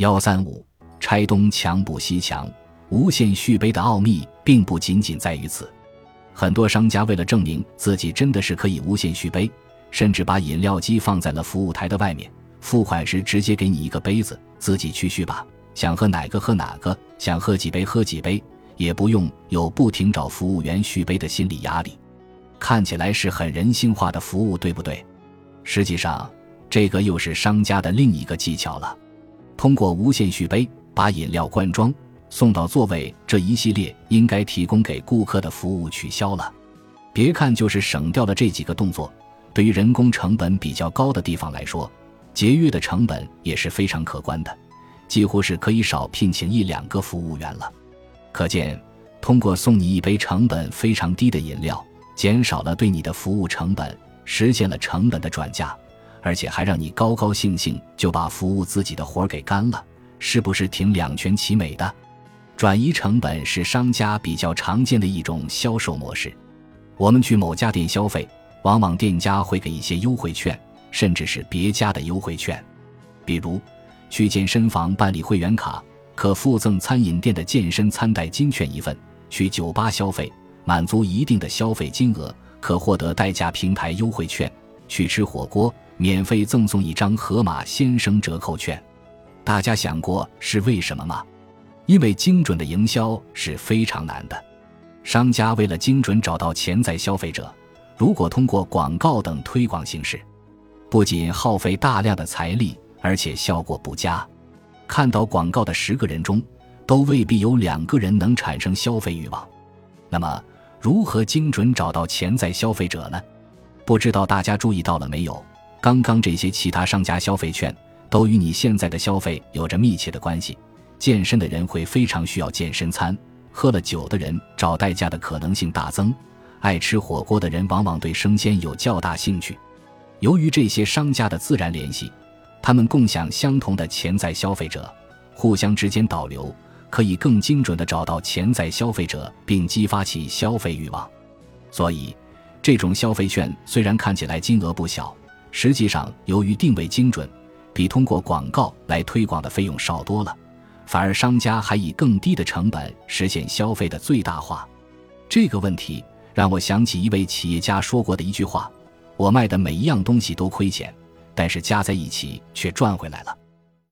幺三五拆东墙补西墙，无限续杯的奥秘并不仅仅在于此。很多商家为了证明自己真的是可以无限续杯，甚至把饮料机放在了服务台的外面，付款时直接给你一个杯子，自己去续吧。想喝哪个喝哪个，想喝几杯喝几杯，也不用有不停找服务员续杯的心理压力。看起来是很人性化的服务，对不对？实际上，这个又是商家的另一个技巧了。通过无限续杯把饮料灌装送到座位这一系列应该提供给顾客的服务取消了。别看就是省掉了这几个动作，对于人工成本比较高的地方来说，节约的成本也是非常可观的，几乎是可以少聘请一两个服务员了。可见，通过送你一杯成本非常低的饮料，减少了对你的服务成本，实现了成本的转嫁。而且还让你高高兴兴就把服务自己的活儿给干了，是不是挺两全其美的？转移成本是商家比较常见的一种销售模式。我们去某家店消费，往往店家会给一些优惠券，甚至是别家的优惠券。比如，去健身房办理会员卡，可附赠餐饮店的健身餐代金券一份；去酒吧消费，满足一定的消费金额，可获得代驾平台优惠券；去吃火锅。免费赠送一张盒马先生折扣券，大家想过是为什么吗？因为精准的营销是非常难的。商家为了精准找到潜在消费者，如果通过广告等推广形式，不仅耗费大量的财力，而且效果不佳。看到广告的十个人中，都未必有两个人能产生消费欲望。那么，如何精准找到潜在消费者呢？不知道大家注意到了没有？刚刚这些其他商家消费券都与你现在的消费有着密切的关系。健身的人会非常需要健身餐，喝了酒的人找代驾的可能性大增，爱吃火锅的人往往对生鲜有较大兴趣。由于这些商家的自然联系，他们共享相同的潜在消费者，互相之间导流，可以更精准地找到潜在消费者，并激发其消费欲望。所以，这种消费券虽然看起来金额不小。实际上，由于定位精准，比通过广告来推广的费用少多了，反而商家还以更低的成本实现消费的最大化。这个问题让我想起一位企业家说过的一句话：“我卖的每一样东西都亏钱，但是加在一起却赚回来了。”